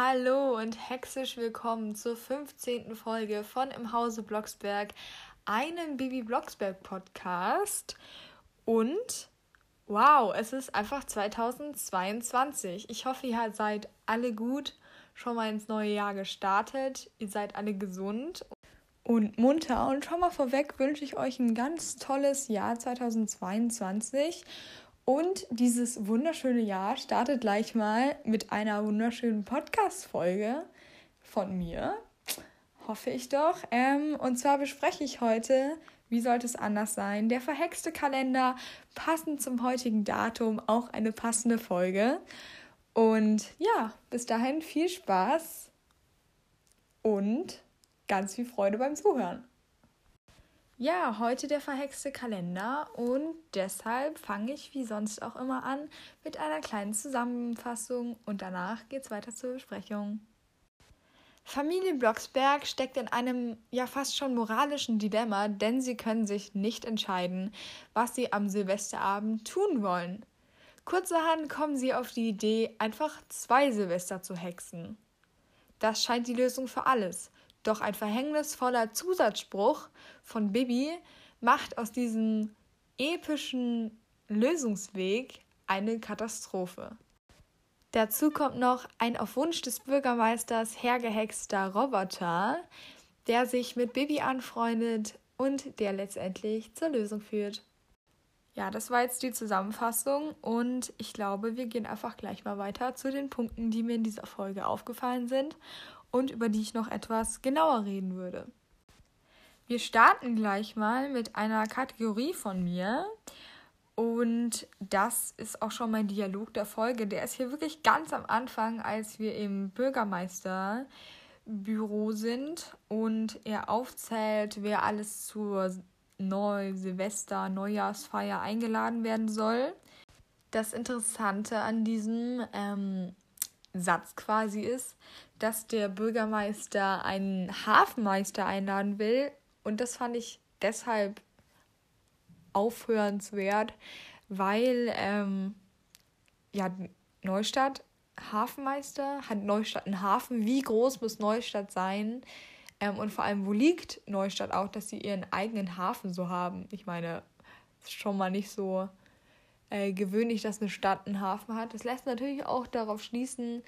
Hallo und hexisch willkommen zur 15. Folge von Im Hause Blocksberg, einem Bibi Blocksberg Podcast. Und wow, es ist einfach 2022. Ich hoffe, ihr seid alle gut schon mal ins neue Jahr gestartet. Ihr seid alle gesund und munter. Und schon mal vorweg wünsche ich euch ein ganz tolles Jahr 2022. Und dieses wunderschöne Jahr startet gleich mal mit einer wunderschönen Podcast-Folge von mir. Hoffe ich doch. Ähm, und zwar bespreche ich heute, wie sollte es anders sein, der verhexte Kalender, passend zum heutigen Datum, auch eine passende Folge. Und ja, bis dahin viel Spaß und ganz viel Freude beim Zuhören. Ja, heute der verhexte Kalender und deshalb fange ich wie sonst auch immer an mit einer kleinen Zusammenfassung und danach geht's weiter zur Besprechung. Familie Blocksberg steckt in einem ja fast schon moralischen Dilemma, denn sie können sich nicht entscheiden, was sie am Silvesterabend tun wollen. Kurzerhand kommen sie auf die Idee, einfach zwei Silvester zu hexen. Das scheint die Lösung für alles. Doch ein verhängnisvoller Zusatzspruch von Bibi macht aus diesem epischen Lösungsweg eine Katastrophe. Dazu kommt noch ein auf Wunsch des Bürgermeisters hergehexter Roboter, der sich mit Bibi anfreundet und der letztendlich zur Lösung führt. Ja, das war jetzt die Zusammenfassung und ich glaube, wir gehen einfach gleich mal weiter zu den Punkten, die mir in dieser Folge aufgefallen sind und über die ich noch etwas genauer reden würde. Wir starten gleich mal mit einer Kategorie von mir. Und das ist auch schon mein Dialog der Folge. Der ist hier wirklich ganz am Anfang, als wir im Bürgermeisterbüro sind und er aufzählt, wer alles zur Neu Silvester Neujahrsfeier eingeladen werden soll. Das Interessante an diesem ähm, Satz quasi ist, dass der Bürgermeister einen Hafenmeister einladen will. Und das fand ich deshalb aufhörenswert, weil ähm, ja, Neustadt Hafenmeister hat Neustadt einen Hafen. Wie groß muss Neustadt sein? Ähm, und vor allem, wo liegt Neustadt auch, dass sie ihren eigenen Hafen so haben? Ich meine, ist schon mal nicht so äh, gewöhnlich, dass eine Stadt einen Hafen hat. Das lässt natürlich auch darauf schließen,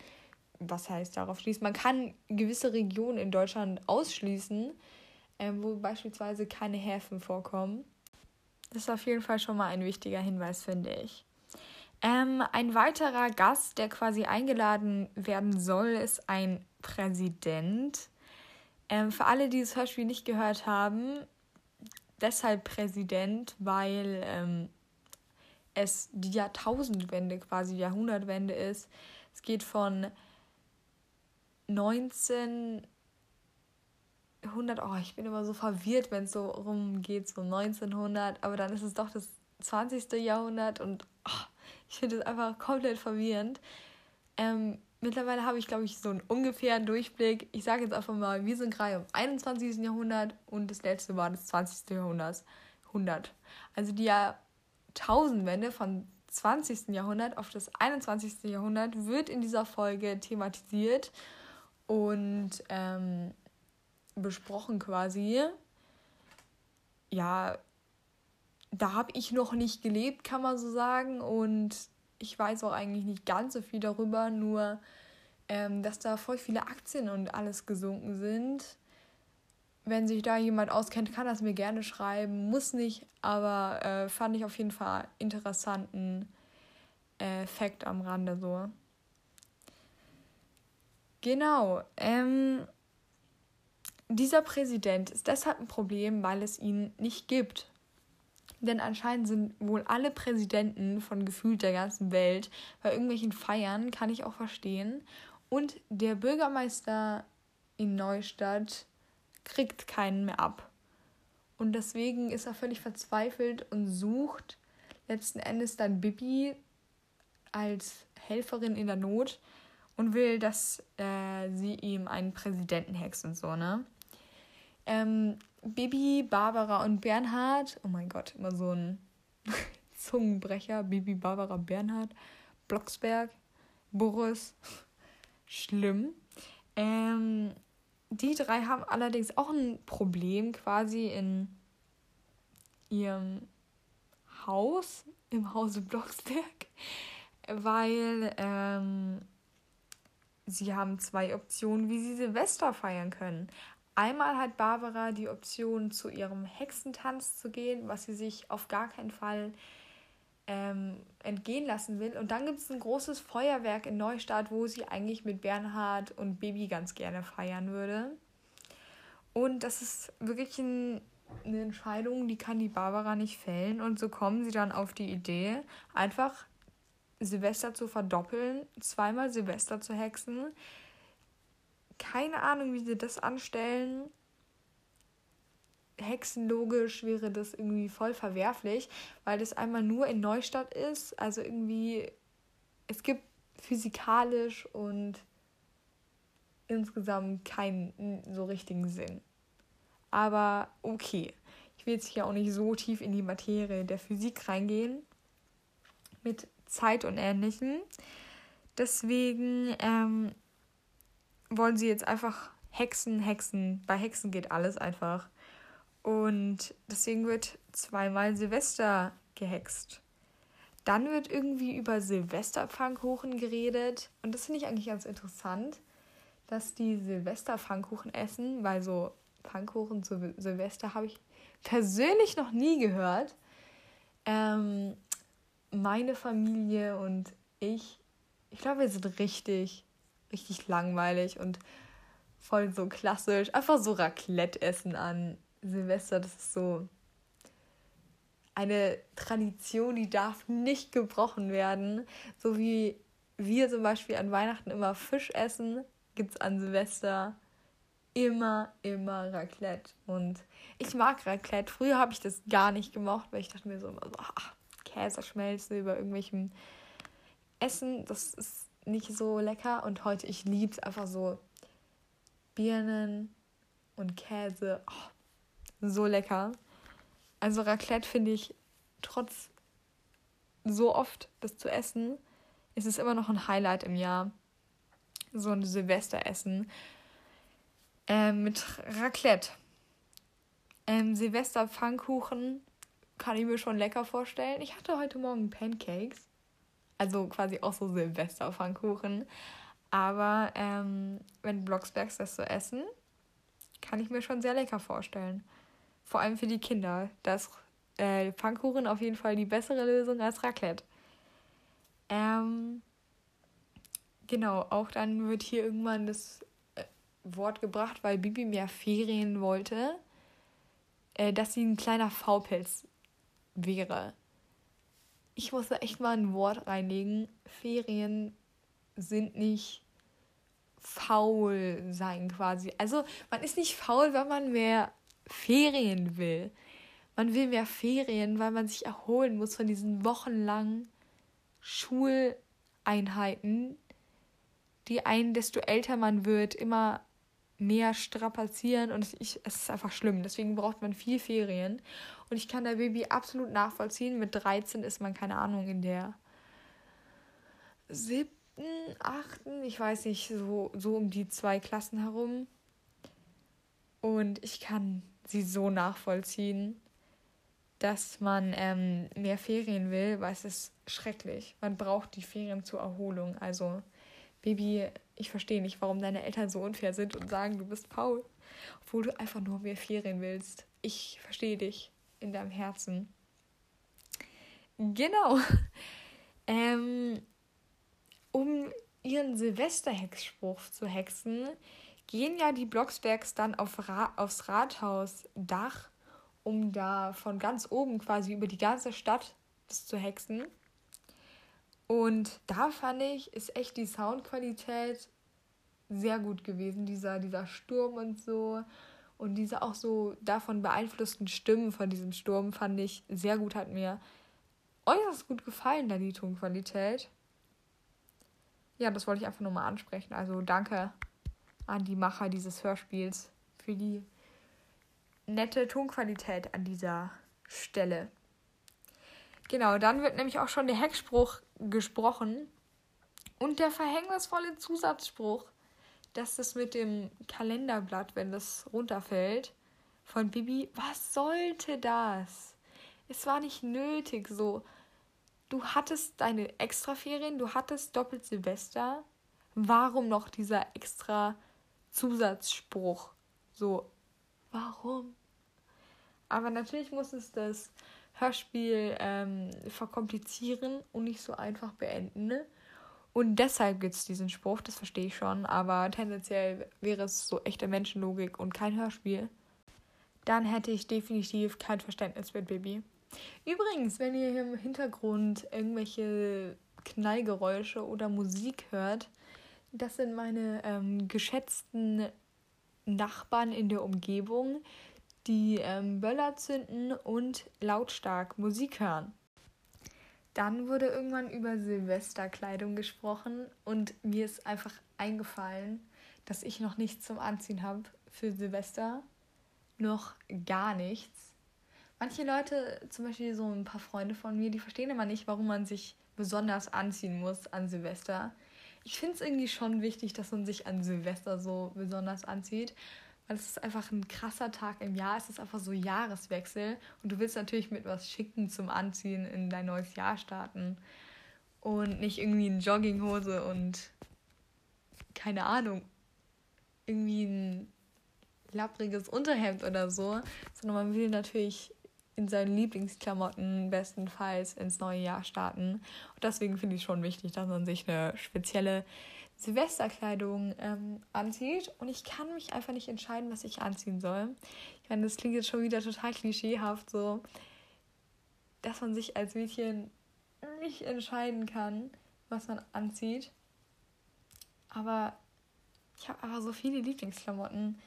was heißt darauf schließen? Man kann gewisse Regionen in Deutschland ausschließen, ähm, wo beispielsweise keine Häfen vorkommen. Das ist auf jeden Fall schon mal ein wichtiger Hinweis, finde ich. Ähm, ein weiterer Gast, der quasi eingeladen werden soll, ist ein Präsident. Ähm, für alle, die das Hörspiel nicht gehört haben, deshalb Präsident, weil ähm, es die Jahrtausendwende, quasi Jahrhundertwende ist. Es geht von 1900, oh, ich bin immer so verwirrt, wenn es so rumgeht, so 1900, aber dann ist es doch das 20. Jahrhundert und oh, ich finde es einfach komplett verwirrend. Ähm, mittlerweile habe ich, glaube ich, so einen ungefähren Durchblick. Ich sage jetzt einfach mal, wir sind gerade im 21. Jahrhundert und das letzte war das 20. Jahrhundert. 100. Also die Jahrtausendwende von 20. Jahrhundert auf das 21. Jahrhundert wird in dieser Folge thematisiert und ähm, besprochen quasi. Ja, da habe ich noch nicht gelebt, kann man so sagen. Und ich weiß auch eigentlich nicht ganz so viel darüber, nur ähm, dass da voll viele Aktien und alles gesunken sind. Wenn sich da jemand auskennt, kann das mir gerne schreiben. Muss nicht, aber äh, fand ich auf jeden Fall interessanten äh, Fact am Rande so. Genau. Ähm, dieser Präsident ist deshalb ein Problem, weil es ihn nicht gibt. Denn anscheinend sind wohl alle Präsidenten von gefühlt der ganzen Welt bei irgendwelchen Feiern, kann ich auch verstehen. Und der Bürgermeister in Neustadt kriegt keinen mehr ab. Und deswegen ist er völlig verzweifelt und sucht letzten Endes dann Bibi als Helferin in der Not und will, dass äh, sie ihm einen Präsidenten hext und so, ne? Ähm, Bibi, Barbara und Bernhard, oh mein Gott, immer so ein Zungenbrecher, Bibi, Barbara, Bernhard, Blocksberg, Boris, schlimm. Ähm, die drei haben allerdings auch ein Problem quasi in ihrem Haus, im Hause Blocksberg, weil ähm, sie haben zwei Optionen, wie sie Silvester feiern können. Einmal hat Barbara die Option, zu ihrem Hexentanz zu gehen, was sie sich auf gar keinen Fall ähm, entgehen lassen will. Und dann gibt es ein großes Feuerwerk in Neustadt, wo sie eigentlich mit Bernhard und Baby ganz gerne feiern würde. Und das ist wirklich ein, eine Entscheidung, die kann die Barbara nicht fällen. Und so kommen sie dann auf die Idee, einfach Silvester zu verdoppeln, zweimal Silvester zu hexen. Keine Ahnung, wie sie das anstellen. Hexenlogisch wäre das irgendwie voll verwerflich, weil das einmal nur in Neustadt ist. Also irgendwie, es gibt physikalisch und insgesamt keinen so richtigen Sinn. Aber okay, ich will jetzt hier auch nicht so tief in die Materie der Physik reingehen mit Zeit und Ähnlichem. Deswegen ähm, wollen sie jetzt einfach Hexen, Hexen. Bei Hexen geht alles einfach. Und deswegen wird zweimal Silvester gehext. Dann wird irgendwie über Silvesterpfannkuchen geredet. Und das finde ich eigentlich ganz interessant, dass die Silvesterpfannkuchen essen, weil so Pfannkuchen zu Silvester habe ich persönlich noch nie gehört. Ähm, meine Familie und ich, ich glaube, wir sind richtig, richtig langweilig und voll so klassisch. Einfach so Raclette essen an Silvester, das ist so eine Tradition, die darf nicht gebrochen werden. So wie wir zum Beispiel an Weihnachten immer Fisch essen, gibt es an Silvester immer, immer Raclette. Und ich mag Raclette. Früher habe ich das gar nicht gemocht, weil ich dachte mir so, ach, Käseschmelze über irgendwelchem Essen, das ist nicht so lecker. Und heute, ich liebe es einfach so. Birnen und Käse, oh, so lecker. Also Raclette finde ich trotz so oft das zu essen, ist es immer noch ein Highlight im Jahr. So ein Silvesteressen. Ähm, mit Raclette. Ähm, Silvester Pfannkuchen kann ich mir schon lecker vorstellen. Ich hatte heute Morgen Pancakes. Also quasi auch so Silvester Pfannkuchen. Aber ähm, wenn Blocksbergs das so essen, kann ich mir schon sehr lecker vorstellen. Vor allem für die Kinder. Das äh, Pfannkuchen auf jeden Fall die bessere Lösung als Raclette. Ähm, genau, auch dann wird hier irgendwann das Wort gebracht, weil Bibi mehr Ferien wollte, äh, dass sie ein kleiner Faupelz wäre. Ich muss da echt mal ein Wort reinlegen. Ferien sind nicht faul sein quasi. Also man ist nicht faul, wenn man mehr Ferien will. Man will mehr Ferien, weil man sich erholen muss von diesen wochenlangen Schuleinheiten, die einen, desto älter man wird, immer mehr strapazieren und ich, es ist einfach schlimm. Deswegen braucht man viel Ferien. Und ich kann der Baby absolut nachvollziehen. Mit 13 ist man, keine Ahnung, in der siebten, achten, ich weiß nicht, so, so um die zwei Klassen herum. Und ich kann sie so nachvollziehen, dass man ähm, mehr Ferien will, weil es ist schrecklich. Man braucht die Ferien zur Erholung. Also, Baby ich verstehe nicht, warum deine Eltern so unfair sind und sagen, du bist faul, obwohl du einfach nur mehr Ferien willst. Ich verstehe dich in deinem Herzen. Genau. Ähm, um ihren Silvesterhexspruch zu hexen, gehen ja die Blocksbergs dann auf Ra aufs Rathausdach, um da von ganz oben quasi über die ganze Stadt das zu hexen. Und da fand ich, ist echt die Soundqualität sehr gut gewesen. Dieser, dieser Sturm und so. Und diese auch so davon beeinflussten Stimmen von diesem Sturm fand ich sehr gut, hat mir äußerst gut gefallen, da die Tonqualität. Ja, das wollte ich einfach nur mal ansprechen. Also danke an die Macher dieses Hörspiels für die nette Tonqualität an dieser Stelle. Genau, dann wird nämlich auch schon der Hexspruch gesprochen. Und der verhängnisvolle Zusatzspruch, dass das mit dem Kalenderblatt, wenn das runterfällt, von Bibi, was sollte das? Es war nicht nötig so. Du hattest deine Extraferien, du hattest doppelt Silvester. Warum noch dieser extra Zusatzspruch? So, warum? Aber natürlich muss es das Hörspiel ähm, verkomplizieren und nicht so einfach beenden. Ne? Und deshalb gibt es diesen Spruch, das verstehe ich schon, aber tendenziell wäre es so echte Menschenlogik und kein Hörspiel. Dann hätte ich definitiv kein Verständnis für Baby. Übrigens, wenn ihr im Hintergrund irgendwelche Knallgeräusche oder Musik hört, das sind meine ähm, geschätzten Nachbarn in der Umgebung, die ähm, Böller zünden und lautstark Musik hören. Dann wurde irgendwann über Silvesterkleidung gesprochen und mir ist einfach eingefallen, dass ich noch nichts zum Anziehen habe für Silvester. Noch gar nichts. Manche Leute, zum Beispiel so ein paar Freunde von mir, die verstehen immer nicht, warum man sich besonders anziehen muss an Silvester. Ich finde es irgendwie schon wichtig, dass man sich an Silvester so besonders anzieht, weil es ist einfach ein krasser Tag im Jahr. Es ist einfach so Jahreswechsel und du willst natürlich mit was Schicken zum Anziehen in dein neues Jahr starten und nicht irgendwie eine Jogginghose und keine Ahnung, irgendwie ein lappriges Unterhemd oder so, sondern man will natürlich in seinen Lieblingsklamotten bestenfalls ins neue Jahr starten. Und deswegen finde ich schon wichtig, dass man sich eine spezielle Silvesterkleidung ähm, anzieht. Und ich kann mich einfach nicht entscheiden, was ich anziehen soll. Ich meine, das klingt jetzt schon wieder total klischeehaft, so, dass man sich als Mädchen nicht entscheiden kann, was man anzieht. Aber ich habe aber so viele Lieblingsklamotten.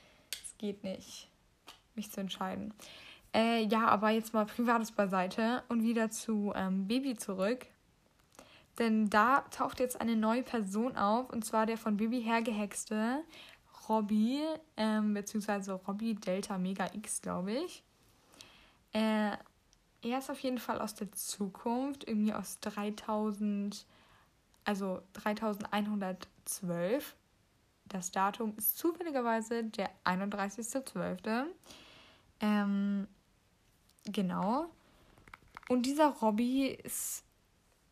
Es geht nicht, mich zu entscheiden. Äh, ja, aber jetzt mal Privates beiseite und wieder zu ähm, Baby zurück. Denn da taucht jetzt eine neue Person auf, und zwar der von Baby hergehexte Robbie, ähm, beziehungsweise Robbie Delta Mega X, glaube ich. Äh, er ist auf jeden Fall aus der Zukunft, irgendwie aus 3000, also 3112. Das Datum ist zufälligerweise der 31.12. Ähm, Genau. Und dieser Robby ist,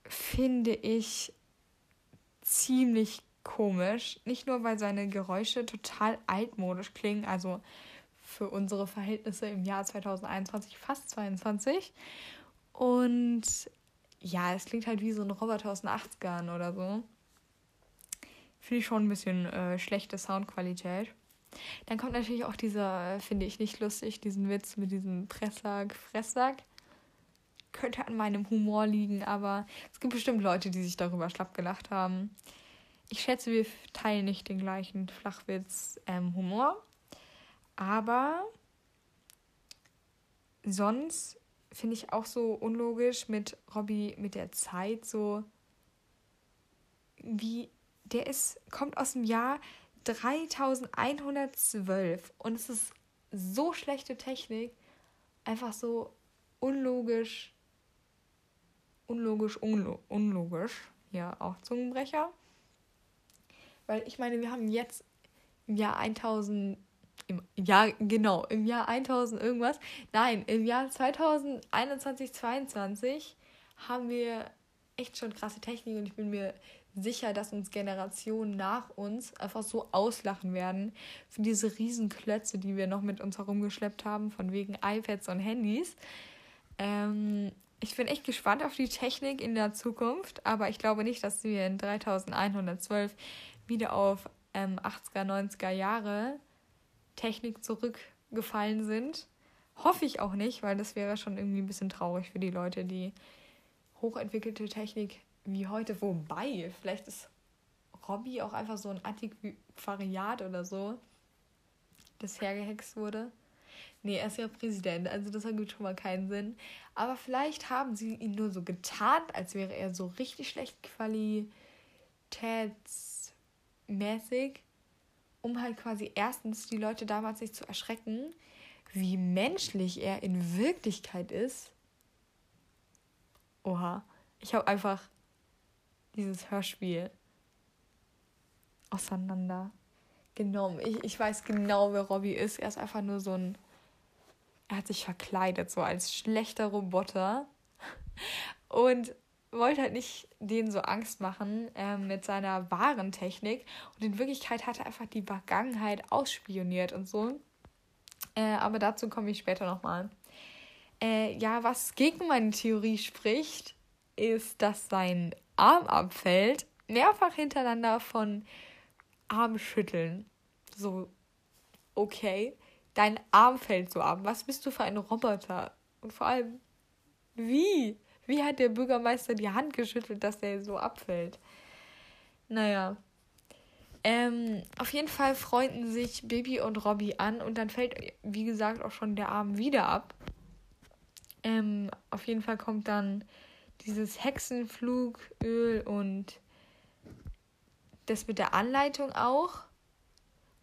finde ich, ziemlich komisch. Nicht nur, weil seine Geräusche total altmodisch klingen, also für unsere Verhältnisse im Jahr 2021, fast 22. Und ja, es klingt halt wie so ein Roboter aus den 80ern oder so. Finde ich schon ein bisschen äh, schlechte Soundqualität. Dann kommt natürlich auch dieser, finde ich nicht lustig, diesen Witz mit diesem Presssack, Fresssack. Könnte an meinem Humor liegen, aber es gibt bestimmt Leute, die sich darüber schlapp gelacht haben. Ich schätze, wir teilen nicht den gleichen Flachwitz-Humor. Ähm, aber sonst finde ich auch so unlogisch mit Robbie mit der Zeit so wie der ist kommt aus dem Jahr 3112 und es ist so schlechte Technik, einfach so unlogisch, unlogisch, unlo unlogisch, ja, auch Zungenbrecher. Weil ich meine, wir haben jetzt im Jahr 1000, im Jahr, genau, im Jahr 1000 irgendwas, nein, im Jahr 2021, 2022 haben wir echt schon krasse Technik und ich bin mir sicher, dass uns Generationen nach uns einfach so auslachen werden für diese Riesenklötze, die wir noch mit uns herumgeschleppt haben, von wegen iPads und Handys. Ähm, ich bin echt gespannt auf die Technik in der Zukunft, aber ich glaube nicht, dass wir in 3112 wieder auf ähm, 80er, 90er Jahre Technik zurückgefallen sind. Hoffe ich auch nicht, weil das wäre schon irgendwie ein bisschen traurig für die Leute, die hochentwickelte Technik wie heute. Wobei, vielleicht ist Robbie auch einfach so ein Antiquariat oder so, das hergehext wurde. Nee, er ist ja Präsident, also das ergibt schon mal keinen Sinn. Aber vielleicht haben sie ihn nur so getarnt, als wäre er so richtig schlecht qualitätsmäßig, um halt quasi erstens die Leute damals nicht zu erschrecken, wie menschlich er in Wirklichkeit ist. Oha, ich habe einfach dieses Hörspiel auseinandergenommen. Ich, ich weiß genau, wer Robbie ist. Er ist einfach nur so ein. Er hat sich verkleidet, so als schlechter Roboter. Und wollte halt nicht denen so Angst machen äh, mit seiner wahren Technik. Und in Wirklichkeit hat er einfach die Vergangenheit ausspioniert und so. Äh, aber dazu komme ich später nochmal. Äh, ja, was gegen meine Theorie spricht, ist, dass sein Arm abfällt, mehrfach hintereinander von Armschütteln. So, okay, dein Arm fällt so ab. Was bist du für ein Roboter? Und vor allem, wie? Wie hat der Bürgermeister die Hand geschüttelt, dass der so abfällt? Naja. Ähm, auf jeden Fall freunden sich Bibi und Robby an und dann fällt, wie gesagt, auch schon der Arm wieder ab. Ähm, auf jeden Fall kommt dann dieses Hexenflugöl und das mit der Anleitung auch.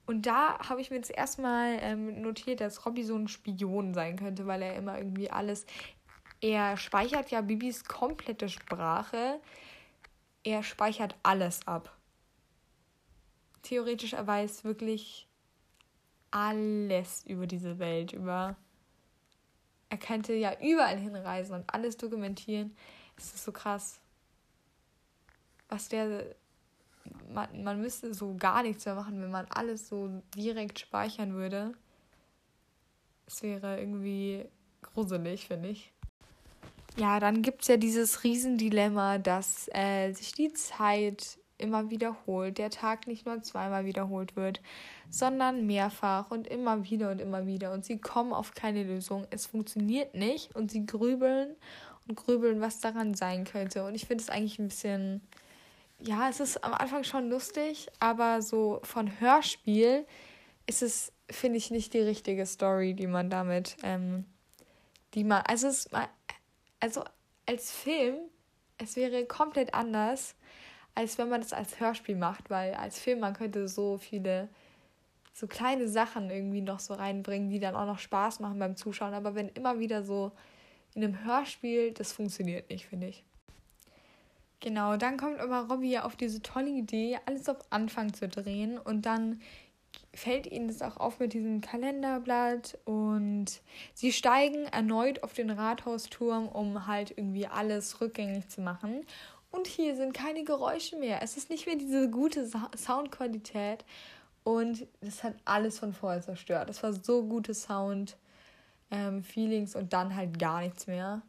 Und da habe ich mir jetzt erstmal ähm, notiert, dass Robby so ein Spion sein könnte, weil er immer irgendwie alles. Er speichert ja Bibis komplette Sprache. Er speichert alles ab. Theoretisch, er weiß wirklich alles über diese Welt, über er könnte ja überall hinreisen und alles dokumentieren. Es ist so krass. Was der. Man, man müsste so gar nichts mehr machen, wenn man alles so direkt speichern würde. Es wäre irgendwie gruselig, finde ich. Ja, dann gibt es ja dieses Riesendilemma, dass äh, sich die Zeit immer wiederholt, der Tag nicht nur zweimal wiederholt wird, sondern mehrfach und immer wieder und immer wieder. Und sie kommen auf keine Lösung. Es funktioniert nicht und sie grübeln und grübeln, was daran sein könnte. Und ich finde es eigentlich ein bisschen, ja, es ist am Anfang schon lustig, aber so von Hörspiel ist es, finde ich, nicht die richtige Story, die man damit, ähm, die man, also es, also als Film, es wäre komplett anders als wenn man das als Hörspiel macht, weil als Film man könnte so viele so kleine Sachen irgendwie noch so reinbringen, die dann auch noch Spaß machen beim Zuschauen. Aber wenn immer wieder so in einem Hörspiel, das funktioniert nicht, finde ich. Genau, dann kommt aber Robbie auf diese tolle Idee, alles auf Anfang zu drehen und dann fällt ihnen das auch auf mit diesem Kalenderblatt und sie steigen erneut auf den Rathausturm, um halt irgendwie alles rückgängig zu machen. Und hier sind keine Geräusche mehr. Es ist nicht mehr diese gute Soundqualität. Und das hat alles von vorher zerstört. Es war so gute Sound, ähm, Feelings und dann halt gar nichts mehr.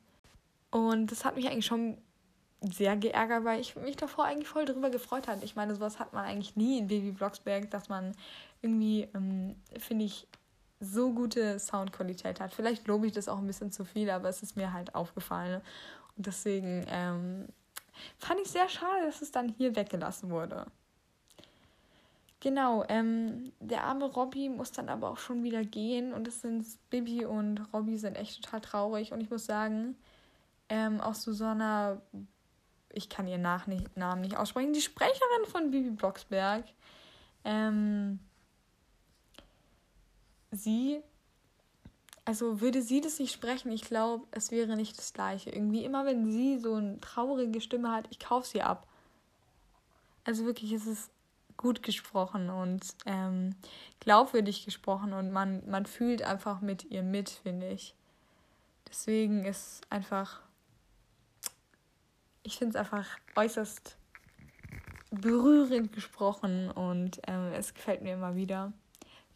Und das hat mich eigentlich schon sehr geärgert, weil ich mich davor eigentlich voll drüber gefreut hatte. Ich meine, sowas hat man eigentlich nie in Baby Blocksberg, dass man irgendwie, ähm, finde ich, so gute Soundqualität hat. Vielleicht lobe ich das auch ein bisschen zu viel, aber es ist mir halt aufgefallen. Und deswegen ähm, Fand ich sehr schade, dass es dann hier weggelassen wurde. Genau, ähm, der arme Robby muss dann aber auch schon wieder gehen und es sind Bibi und Robby sind echt total traurig und ich muss sagen, ähm, auch Susanna, ich kann ihren Nach nicht, Namen nicht aussprechen, die Sprecherin von Bibi Blocksberg, ähm, sie also würde sie das nicht sprechen, ich glaube, es wäre nicht das gleiche. Irgendwie immer, wenn sie so eine traurige Stimme hat, ich kaufe sie ab. Also wirklich, es ist gut gesprochen und ähm, glaubwürdig gesprochen und man, man fühlt einfach mit ihr mit, finde ich. Deswegen ist einfach, ich finde es einfach äußerst berührend gesprochen und ähm, es gefällt mir immer wieder.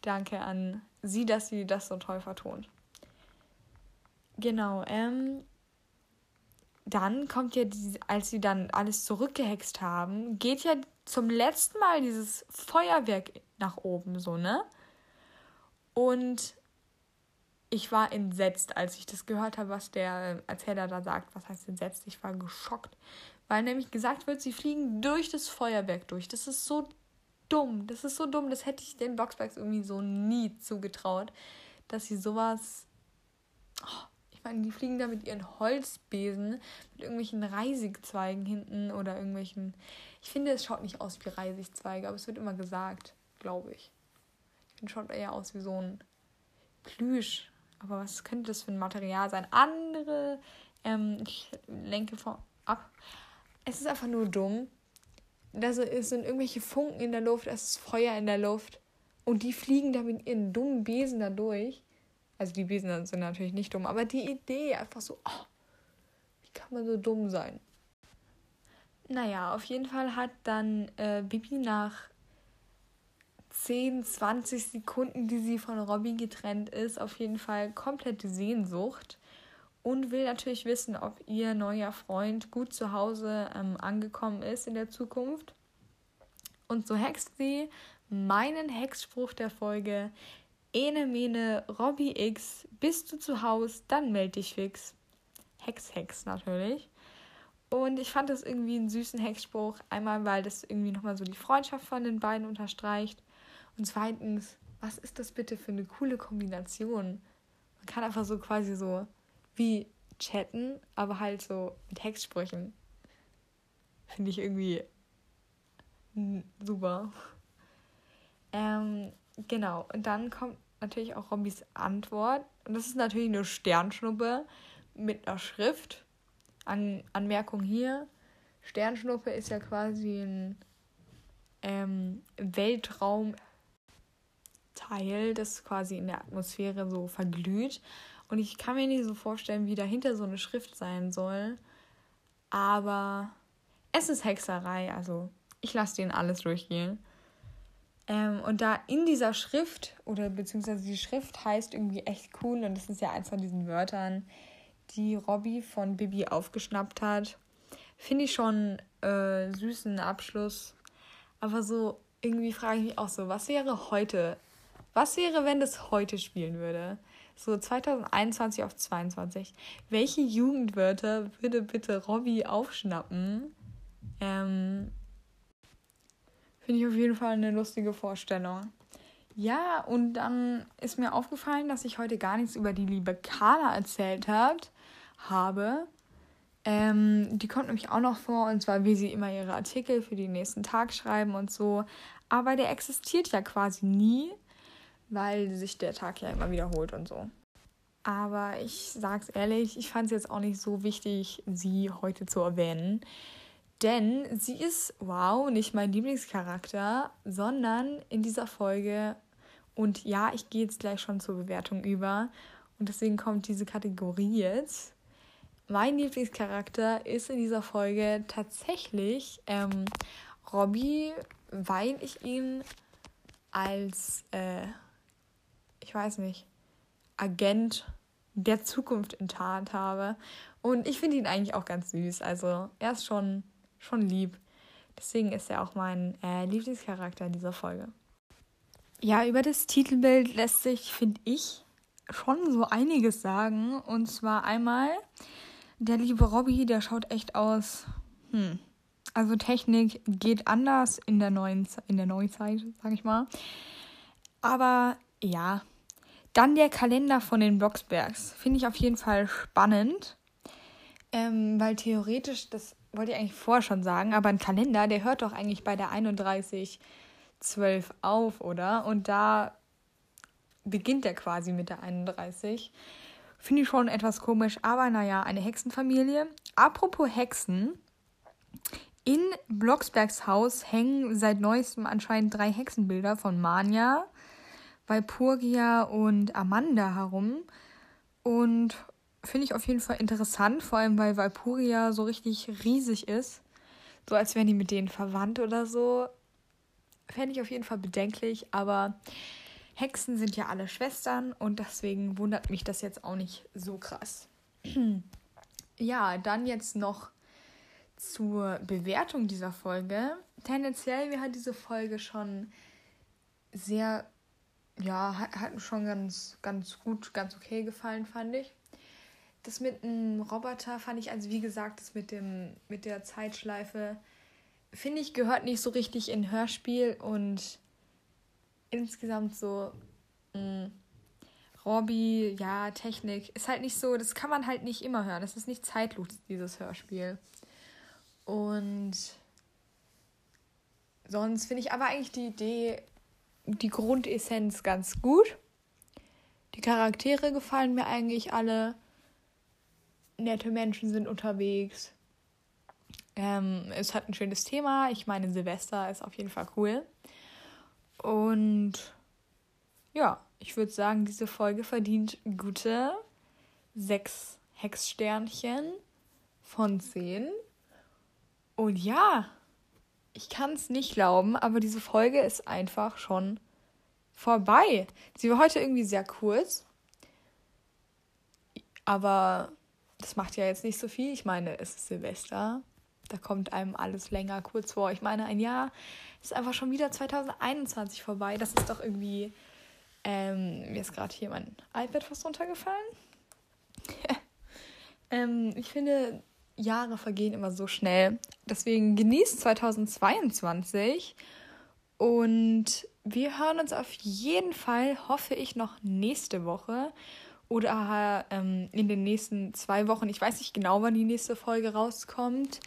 Danke an sie, dass sie das so toll vertont. Genau, ähm, dann kommt ja, die, als sie dann alles zurückgehext haben, geht ja zum letzten Mal dieses Feuerwerk nach oben, so, ne? Und ich war entsetzt, als ich das gehört habe, was der Erzähler da sagt. Was heißt entsetzt? Ich war geschockt. Weil nämlich gesagt wird, sie fliegen durch das Feuerwerk durch. Das ist so dumm. Das ist so dumm. Das hätte ich den Boxbergs irgendwie so nie zugetraut, dass sie sowas. Oh, meine, die fliegen da mit ihren Holzbesen, mit irgendwelchen Reisigzweigen hinten oder irgendwelchen. Ich finde, es schaut nicht aus wie Reisigzweige, aber es wird immer gesagt, glaube ich. Ich finde, es schaut eher aus wie so ein Plüsch. Aber was könnte das für ein Material sein? Andere, ähm, ich lenke von ab. Es ist einfach nur dumm. da sind irgendwelche Funken in der Luft, es ist Feuer in der Luft. Und die fliegen da mit ihren dummen Besen da durch. Also die Besen sind natürlich nicht dumm, aber die Idee einfach so, oh, wie kann man so dumm sein? Naja, auf jeden Fall hat dann äh, Bibi nach 10, 20 Sekunden, die sie von Robby getrennt ist, auf jeden Fall komplette Sehnsucht und will natürlich wissen, ob ihr neuer Freund gut zu Hause ähm, angekommen ist in der Zukunft. Und so hext sie meinen Hexspruch der Folge: Ene Mene Robby X, bist du zu Hause, dann meld dich fix. Hex, Hex natürlich. Und ich fand das irgendwie einen süßen Hexspruch. Einmal, weil das irgendwie nochmal so die Freundschaft von den beiden unterstreicht. Und zweitens, was ist das bitte für eine coole Kombination? Man kann einfach so quasi so wie chatten, aber halt so mit Hexsprüchen. Finde ich irgendwie super. Ähm, genau, und dann kommt natürlich auch Robbys Antwort. Und das ist natürlich eine Sternschnuppe mit einer Schrift. An Anmerkung hier: Sternschnuppe ist ja quasi ein ähm, Weltraumteil, das quasi in der Atmosphäre so verglüht. Und ich kann mir nicht so vorstellen, wie dahinter so eine Schrift sein soll. Aber es ist Hexerei, also ich lasse denen alles durchgehen. Ähm, und da in dieser Schrift, oder beziehungsweise die Schrift heißt irgendwie echt cool, und das ist ja eins von diesen Wörtern, die Robby von Bibi aufgeschnappt hat, finde ich schon äh, süßen Abschluss. Aber so irgendwie frage ich mich auch so, was wäre heute? Was wäre, wenn das heute spielen würde? So 2021 auf 22. Welche Jugendwörter würde bitte Robby aufschnappen? Ähm, Finde ich auf jeden Fall eine lustige Vorstellung. Ja, und dann ist mir aufgefallen, dass ich heute gar nichts über die liebe Carla erzählt hat, habe. Ähm, die kommt nämlich auch noch vor, und zwar wie sie immer ihre Artikel für den nächsten Tag schreiben und so. Aber der existiert ja quasi nie weil sich der Tag ja immer wiederholt und so. Aber ich sag's ehrlich, ich fand es jetzt auch nicht so wichtig, sie heute zu erwähnen. Denn sie ist, wow, nicht mein Lieblingscharakter, sondern in dieser Folge, und ja, ich gehe jetzt gleich schon zur Bewertung über, und deswegen kommt diese Kategorie jetzt. Mein Lieblingscharakter ist in dieser Folge tatsächlich ähm, Robbie, weil ich ihn als äh, ich weiß nicht, Agent der Zukunft enttarnt habe. Und ich finde ihn eigentlich auch ganz süß. Also er ist schon, schon lieb. Deswegen ist er auch mein äh, Lieblingscharakter in dieser Folge. Ja, über das Titelbild lässt sich, finde ich, schon so einiges sagen. Und zwar einmal, der liebe Robby, der schaut echt aus. Hm. Also Technik geht anders in der neuen in der Neuzeit, sag ich mal. Aber ja, dann der Kalender von den Blocksbergs. Finde ich auf jeden Fall spannend. Ähm, weil theoretisch, das wollte ich eigentlich vorher schon sagen, aber ein Kalender, der hört doch eigentlich bei der 3112 auf, oder? Und da beginnt er quasi mit der 31. Finde ich schon etwas komisch, aber naja, eine Hexenfamilie. Apropos Hexen. In Blocksbergs Haus hängen seit neuestem anscheinend drei Hexenbilder von Manja, Walpurgia und Amanda herum. Und finde ich auf jeden Fall interessant, vor allem weil Walpurgia so richtig riesig ist. So als wären die mit denen verwandt oder so. Fände ich auf jeden Fall bedenklich, aber Hexen sind ja alle Schwestern und deswegen wundert mich das jetzt auch nicht so krass. ja, dann jetzt noch zur Bewertung dieser Folge. Tendenziell mir hat diese Folge schon sehr ja, hat, mir schon ganz, ganz gut, ganz okay gefallen, fand ich. Das mit dem Roboter fand ich, also wie gesagt, das mit, dem, mit der Zeitschleife, finde ich, gehört nicht so richtig in Hörspiel und insgesamt so, mm, Robby, ja, Technik, ist halt nicht so, das kann man halt nicht immer hören. Das ist nicht zeitlos, dieses Hörspiel. Und sonst finde ich aber eigentlich die Idee die Grundessenz ganz gut. Die Charaktere gefallen mir eigentlich alle. Nette Menschen sind unterwegs. Ähm, es hat ein schönes Thema. Ich meine, Silvester ist auf jeden Fall cool. Und ja, ich würde sagen, diese Folge verdient gute sechs Hexsternchen von zehn. Und ja, ich kann es nicht glauben, aber diese Folge ist einfach schon vorbei. Sie war heute irgendwie sehr kurz. Aber das macht ja jetzt nicht so viel. Ich meine, es ist Silvester. Da kommt einem alles länger kurz vor. Ich meine, ein Jahr ist einfach schon wieder 2021 vorbei. Das ist doch irgendwie. Ähm, mir ist gerade hier mein iPad fast runtergefallen. ähm, ich finde, Jahre vergehen immer so schnell. Deswegen genießt 2022 und wir hören uns auf jeden Fall, hoffe ich, noch nächste Woche oder ähm, in den nächsten zwei Wochen. Ich weiß nicht genau, wann die nächste Folge rauskommt.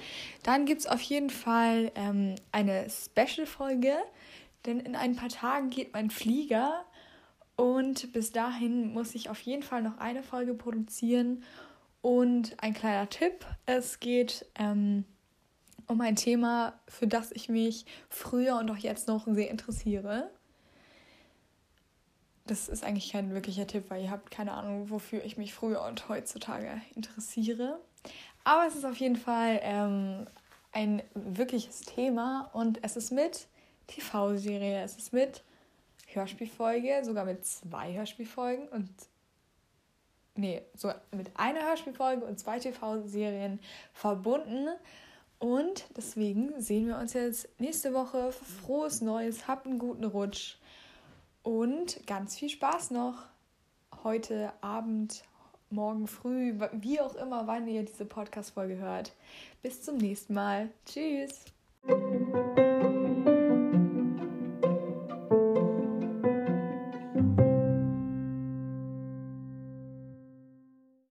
Dann gibt es auf jeden Fall ähm, eine Special-Folge, denn in ein paar Tagen geht mein Flieger und bis dahin muss ich auf jeden Fall noch eine Folge produzieren. Und ein kleiner Tipp, es geht ähm, um ein Thema, für das ich mich früher und auch jetzt noch sehr interessiere. Das ist eigentlich kein wirklicher Tipp, weil ihr habt keine Ahnung, wofür ich mich früher und heutzutage interessiere. Aber es ist auf jeden Fall ähm, ein wirkliches Thema und es ist mit TV-Serie, es ist mit Hörspielfolge, sogar mit zwei Hörspielfolgen und nee, so mit einer Hörspielfolge und zwei TV-Serien verbunden. Und deswegen sehen wir uns jetzt nächste Woche. Frohes Neues, habt einen guten Rutsch und ganz viel Spaß noch heute Abend, morgen früh, wie auch immer, wann ihr diese Podcast-Folge hört. Bis zum nächsten Mal. Tschüss.